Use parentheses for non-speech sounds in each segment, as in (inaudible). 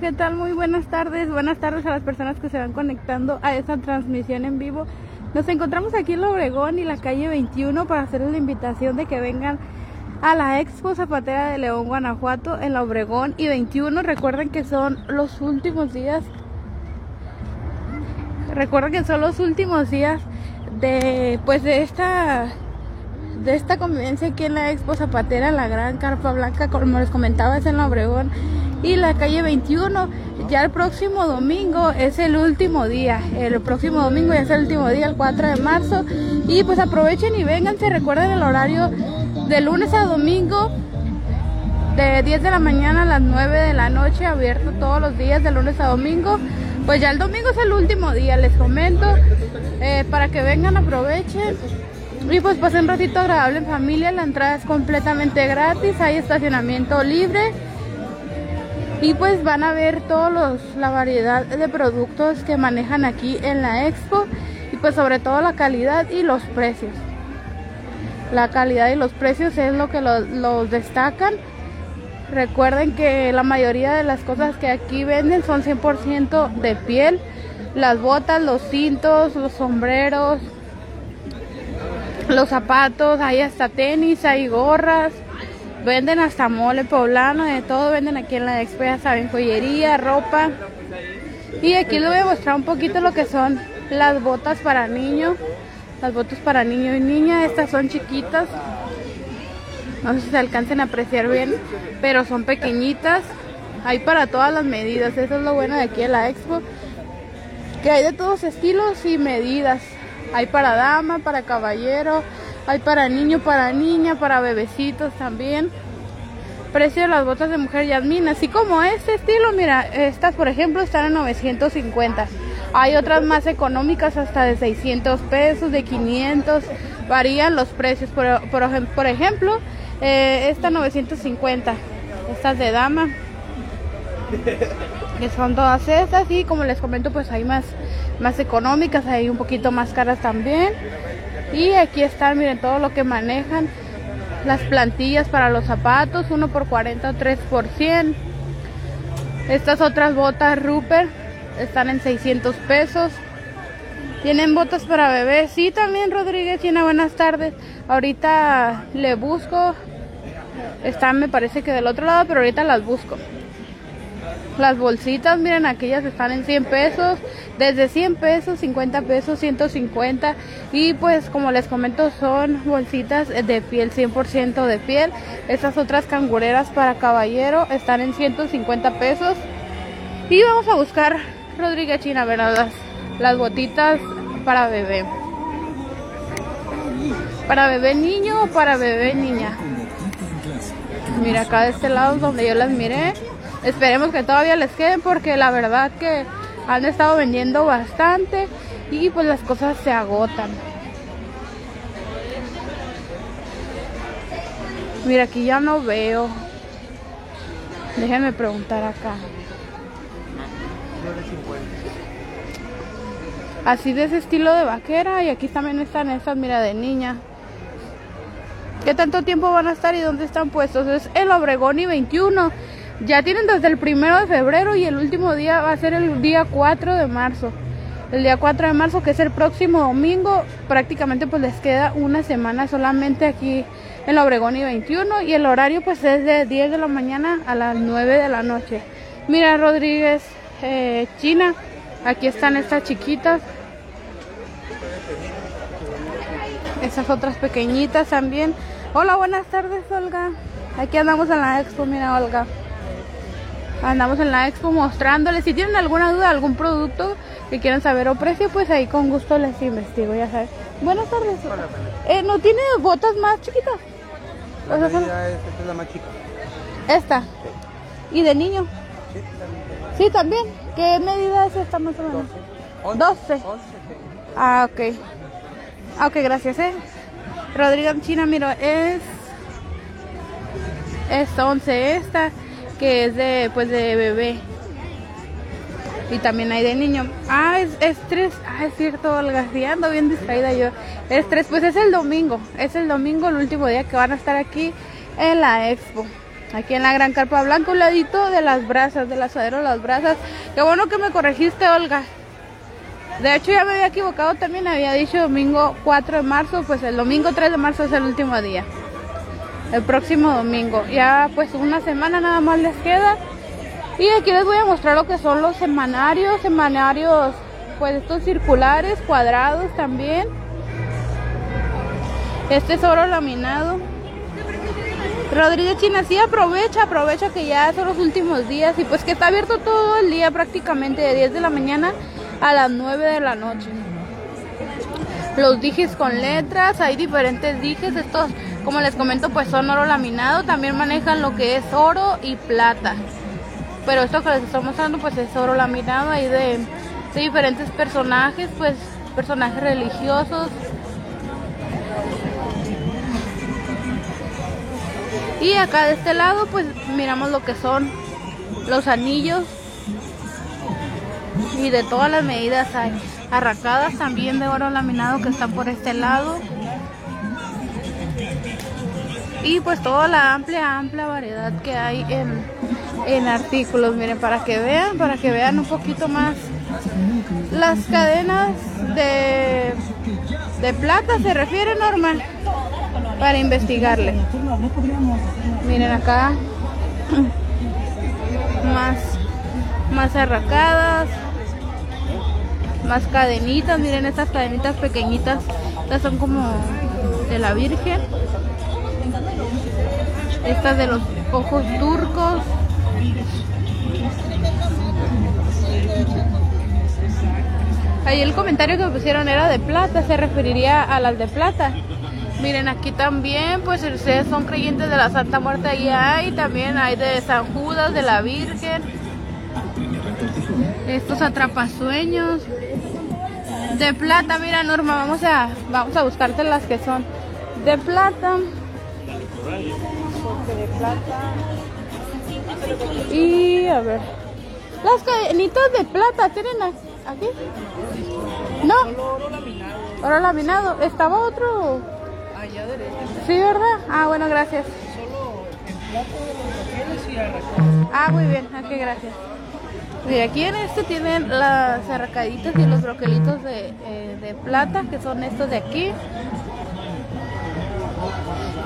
¿qué tal? Muy buenas tardes. Buenas tardes a las personas que se van conectando a esta transmisión en vivo. Nos encontramos aquí en Obregón y la calle 21 para hacerles la invitación de que vengan a la Expo Zapatera de León, Guanajuato, en la Obregón y 21. Recuerden que son los últimos días. Recuerden que son los últimos días de pues esta de esta convivencia aquí en la Expo Zapatera, la gran carpa blanca, como les comentaba, es en Obregón y la calle 21. Ya el próximo domingo es el último día. El próximo domingo ya es el último día, el 4 de marzo. Y pues aprovechen y vengan, se recuerden el horario de lunes a domingo. De 10 de la mañana a las 9 de la noche, abierto todos los días de lunes a domingo. Pues ya el domingo es el último día, les comento, eh, para que vengan, aprovechen. Y pues pasen un ratito agradable en familia, la entrada es completamente gratis, hay estacionamiento libre y pues van a ver todos la variedad de productos que manejan aquí en la expo y pues sobre todo la calidad y los precios. La calidad y los precios es lo que los, destacan. Recuerden que la mayoría de las cosas que aquí venden son 100% de piel. Las botas, los cintos, los sombreros los zapatos, hay hasta tenis, hay gorras Venden hasta mole poblano, de todo venden aquí en la expo, ya saben, joyería, ropa. Y aquí les voy a mostrar un poquito lo que son las botas para niño. Las botas para niño y niña, estas son chiquitas. No sé si se alcancen a apreciar bien, pero son pequeñitas. Hay para todas las medidas, eso es lo bueno de aquí en la expo. Que hay de todos estilos y medidas. Hay para dama, para caballero, hay para niño, para niña, para bebecitos también. Precio de las botas de mujer Yasmin, así como este estilo, mira, estas por ejemplo están en 950. Hay otras más económicas hasta de 600 pesos, de 500, varían los precios. Por, por, ejemplo, eh, esta 950, estas de dama, que son todas estas y como les comento pues hay más, más económicas, hay un poquito más caras también. Y aquí están, miren, todo lo que manejan. Las plantillas para los zapatos, uno por 40 o 3 por 100. Estas otras botas Rupert están en 600 pesos. Tienen botas para bebés. Sí, también Rodríguez, China, buenas tardes. Ahorita le busco. Están, me parece que del otro lado, pero ahorita las busco. Las bolsitas, miren, aquellas están en 100 pesos, desde 100 pesos, 50 pesos, 150. Y pues como les comento, son bolsitas de piel, 100% de piel. Estas otras cangureras para caballero están en 150 pesos. Y vamos a buscar Rodríguez China, ¿verdad? Las, botitas para bebé. ¿Para bebé niño o para bebé niña? Mira, acá de este lado donde yo las miré Esperemos que todavía les queden porque la verdad que han estado vendiendo bastante y pues las cosas se agotan. Mira, aquí ya no veo. Déjenme preguntar acá. Así de ese estilo de vaquera y aquí también están estas, mira, de niña. ¿Qué tanto tiempo van a estar y dónde están puestos? Es el Obregón y 21. Ya tienen desde el primero de febrero y el último día va a ser el día 4 de marzo. El día 4 de marzo, que es el próximo domingo, prácticamente pues les queda una semana solamente aquí en la Obregón y 21 y el horario pues es de 10 de la mañana a las 9 de la noche. Mira Rodríguez, eh, China, aquí están estas chiquitas. Esas otras pequeñitas también. Hola, buenas tardes Olga. Aquí andamos en la expo, mira Olga. Andamos en la expo mostrándoles. Si tienen alguna duda, algún producto que quieran saber o precio, pues ahí con gusto les investigo, ya sabes. Buenas tardes. Eh, ¿No tiene botas más chiquitas? La o esta es la más chica. ¿Esta? ¿Y de niño? Sí, también. ¿Qué medida es esta más o menos? 12. 12. Ah, ok. Ah, ok, gracias, eh. Rodrigo China, miro, es... Es 11 esta que es de pues de bebé y también hay de niño. Ah, es, es tres. Ah, es cierto, Olga. Sí, ando bien distraída yo. Es tres. Pues es el domingo. Es el domingo, el último día que van a estar aquí en la expo. Aquí en la Gran Carpa Blanca, un ladito de las brasas, del asadero de las brasas. Qué bueno que me corregiste, Olga. De hecho, ya me había equivocado también, había dicho domingo 4 de marzo, pues el domingo 3 de marzo es el último día. El próximo domingo. Ya pues una semana nada más les queda. Y aquí les voy a mostrar lo que son los semanarios, semanarios pues estos circulares, cuadrados también. Este es oro laminado. Rodríguez China, sí aprovecha, aprovecha que ya son los últimos días y pues que está abierto todo el día prácticamente de 10 de la mañana a las 9 de la noche. Los dijes con letras, hay diferentes dijes, estos como les comento pues son oro laminado, también manejan lo que es oro y plata. Pero esto que les estoy mostrando pues es oro laminado ahí de, de diferentes personajes, pues personajes religiosos, Y acá de este lado pues miramos lo que son los anillos. Y de todas las medidas hay arracadas también de oro laminado que están por este lado y pues toda la amplia amplia variedad que hay en, en artículos miren para que vean para que vean un poquito más las cadenas de de plata se refiere normal para investigarle. Miren acá. (clears throat) Más, más arracadas. Más cadenitas. Miren estas cadenitas pequeñitas. Estas son como de la Virgen. Estas de los ojos turcos. Ahí el comentario que pusieron era de plata, se referiría a las de plata. Miren, aquí también, pues ustedes son creyentes de la Santa Muerte, ahí hay, también hay de San Judas, de la Virgen. Estos atrapasueños. De plata, mira Norma, vamos a, vamos a buscarte las que son de plata. de plata. Y a ver. Las cadenitas de plata, ¿tienen aquí? No. Oro laminado. Estaba otro. Allá derecha. Sí, ¿verdad? Ah, bueno, gracias. Solo en plato de los y Ah, muy bien. Ok, gracias. Y aquí en este tienen las arracaditas y los broquelitos de, eh, de plata, que son estos de aquí.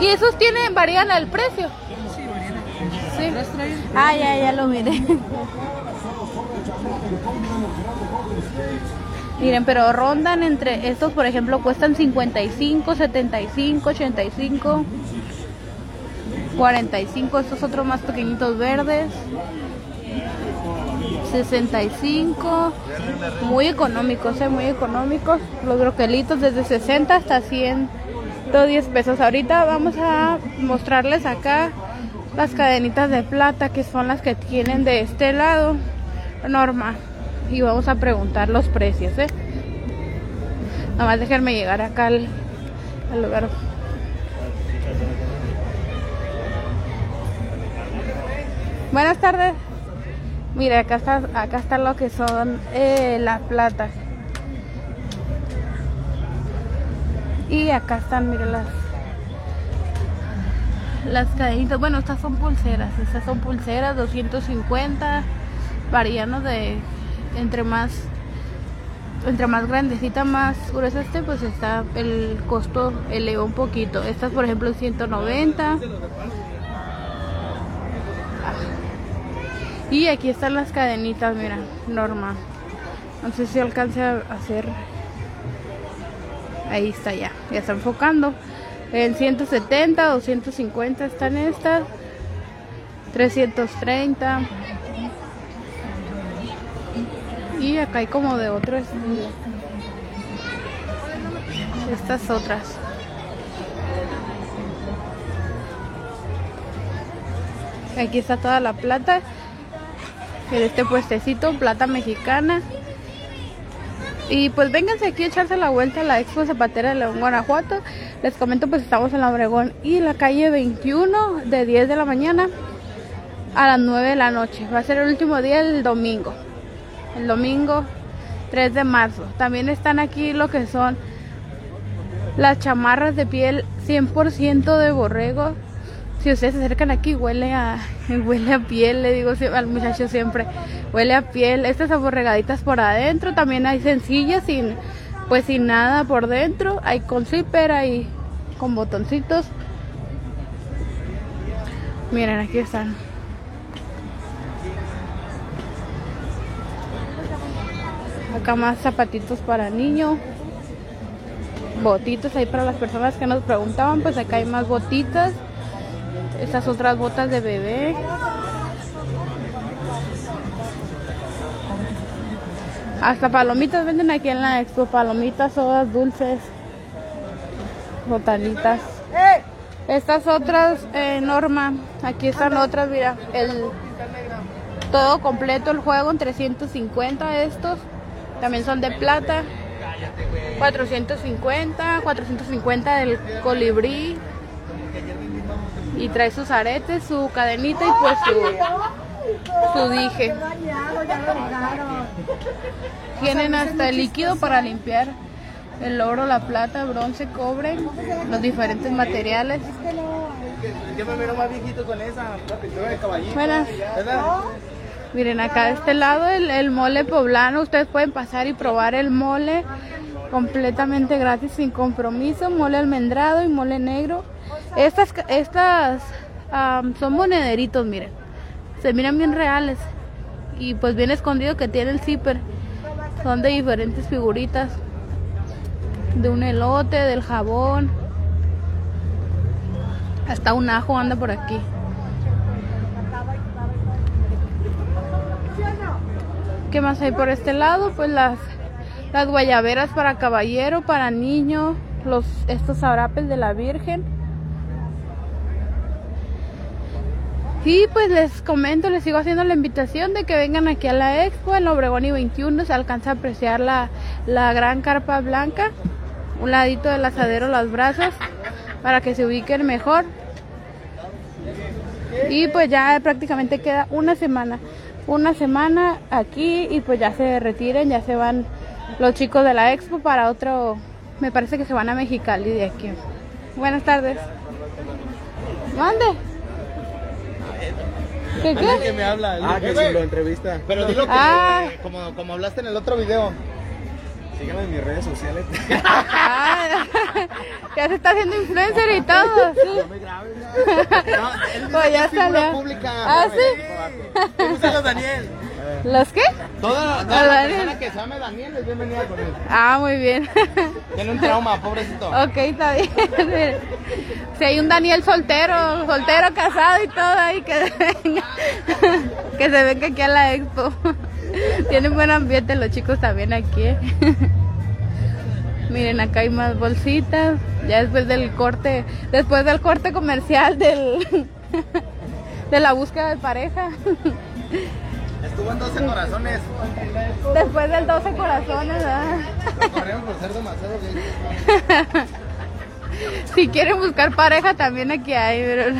Y esos tienen, varían el precio. Sí, varían. Sí. Ah, ya, ya lo miré. (laughs) Miren, pero rondan entre estos, por ejemplo, cuestan 55, 75, 85, 45, estos otros más pequeñitos verdes. 65, muy económicos, ¿eh? muy económicos. Los broquelitos desde 60 hasta 110 pesos. Ahorita vamos a mostrarles acá las cadenitas de plata que son las que tienen de este lado. Norma y vamos a preguntar los precios, ¿eh? Nada más déjenme llegar acá al, lugar. Buenas tardes. Mire, acá está, acá está lo que son eh, las platas. Y acá están, mire, las las cadenitas. Bueno, estas son pulseras. Estas son pulseras, 250. Variando de entre más entre más grandecita, más gruesa este, pues está el costo eleva un poquito. Estas, por ejemplo, 190. Y aquí están las cadenitas, mira, normal. No sé si alcance a hacer. Ahí está ya, ya está enfocando. En 170, 250 están estas. 330. Y acá hay como de otro. Estas otras. Aquí está toda la plata. En este puestecito, plata mexicana. Y pues vénganse aquí a echarse la vuelta a la Expo Zapatera de León, Guanajuato. Les comento, pues estamos en la Obregón y la calle 21 de 10 de la mañana a las 9 de la noche. Va a ser el último día el domingo el domingo 3 de marzo. También están aquí lo que son las chamarras de piel 100% de borrego si ustedes se acercan aquí, huele a, (laughs) huele a piel, le digo al muchacho siempre, huele a piel. Estas aborregaditas por adentro, también hay sencillas sin, pues sin nada por dentro, hay con zipper, hay con botoncitos. Miren, aquí están. Acá más zapatitos para niño. Botitos ahí para las personas que nos preguntaban, pues acá hay más botitas. Estas otras botas de bebé. Hasta palomitas venden aquí en la expo. Palomitas, sodas, dulces, botanitas. Estas otras, eh, Norma, aquí están otras, mira, el todo completo el juego en 350 estos. También son de plata. 450, 450 del colibrí, y trae sus aretes, su cadenita y pues su, su dije. Tienen hasta el líquido para limpiar el oro, la plata, bronce, cobre, los diferentes materiales. Yo me más viejito con esa pintura de caballito. Buenas. Miren acá de este lado el, mole poblano, ustedes pueden pasar y probar el mole completamente gratis sin compromiso, mole almendrado y mole negro. Estas, estas son monederitos, miren. Se miran bien reales. Y pues bien escondido que tiene el zipper. Son de diferentes figuritas. De un elote, del jabón. Hasta un ajo anda por aquí. ¿Qué más hay por este lado? Pues las, las guayaberas para caballero, para niño, los, estos arapes de la Virgen. Y pues les comento, les sigo haciendo la invitación de que vengan aquí a la expo en Obregón y 21. Se alcanza a apreciar la, la gran carpa blanca, un ladito del asadero, las brazos, para que se ubiquen mejor. Y pues ya prácticamente queda una semana, una semana aquí y pues ya se retiren, ya se van los chicos de la expo para otro, me parece que se van a Mexicali de aquí. Buenas tardes. Mande. ¿Qué qué? que me habla. Ah, que si lo entrevista. Pero dilo que, Ah. como, como hablaste en el otro video. Sígueme en mis redes sociales. (laughs) (laughs) Ah, ya se está haciendo influencer y todo, sí. No me grabes. no. (laughs) Pues ya salió. pública. Ah, sí. ¿Cómo estás, Daniel? ¿Los qué? Toda, toda la Daniel. persona que se llame Daniel es bienvenida con él. Ah, muy bien. Tiene un trauma, pobrecito. Ok, está bien. Si hay un Daniel soltero, soltero, casado y todo ahí, que venga. Que se venga aquí a la expo. Tienen buen ambiente los chicos también aquí. ¿eh? Miren, acá hay más bolsitas. Ya después del corte, después del corte comercial del de la búsqueda de pareja. Estuvo en 12 corazones. Después del 12 corazones, ¿verdad? Lo corrieron por ser demasiado bien. (laughs) Si quieren buscar pareja también aquí hay, pero...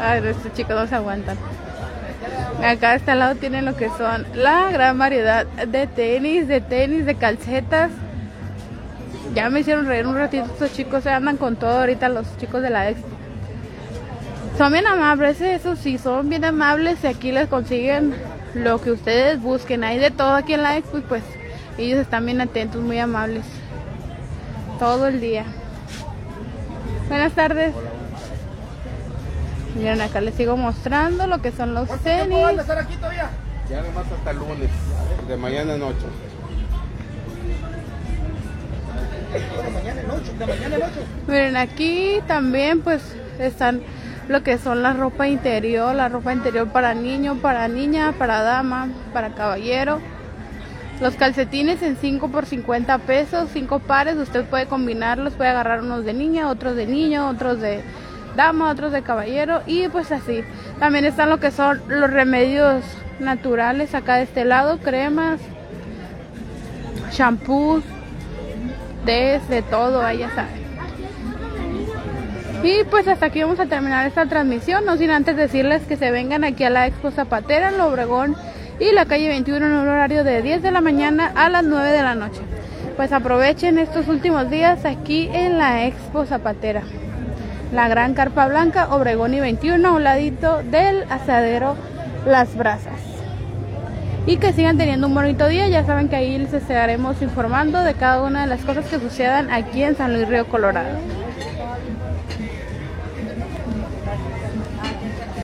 Ay, estos chicos no se aguantan. Acá a este lado tienen lo que son la gran variedad de tenis, de tenis, de calcetas. Ya me hicieron reír un ratito estos chicos, se andan con todo ahorita los chicos de la expo. Son bien amables, eso sí, son bien amables y aquí les consiguen lo que ustedes busquen. Hay de todo aquí en la expo y pues ellos están bien atentos, muy amables todo el día. Buenas tardes. Miren, acá les sigo mostrando lo que son los tenis. van a estar aquí todavía? Ya nomás hasta el lunes, de mañana en noche. De mañana en noche, de mañana en noche. Miren, aquí también pues están lo que son la ropa interior, la ropa interior para niño, para niña, para dama, para caballero. Los calcetines en 5 por 50 pesos, 5 pares, usted puede combinarlos, puede agarrar unos de niña, otros de niño, otros de dama, otros de caballero y pues así. También están lo que son los remedios naturales acá de este lado, cremas, shampoos, tés, de todo, ahí ya saben. Y pues hasta aquí vamos a terminar esta transmisión, no sin antes decirles que se vengan aquí a la Expo Zapatera en Obregón y la calle 21 en un horario de 10 de la mañana a las 9 de la noche. Pues aprovechen estos últimos días aquí en la Expo Zapatera. la Gran Carpa Blanca, Obregón y 21, a un ladito del asadero Las Brasas. Y que sigan teniendo un bonito día, ya saben que ahí les estaremos informando de cada una de las cosas que sucedan aquí en San Luis Río Colorado.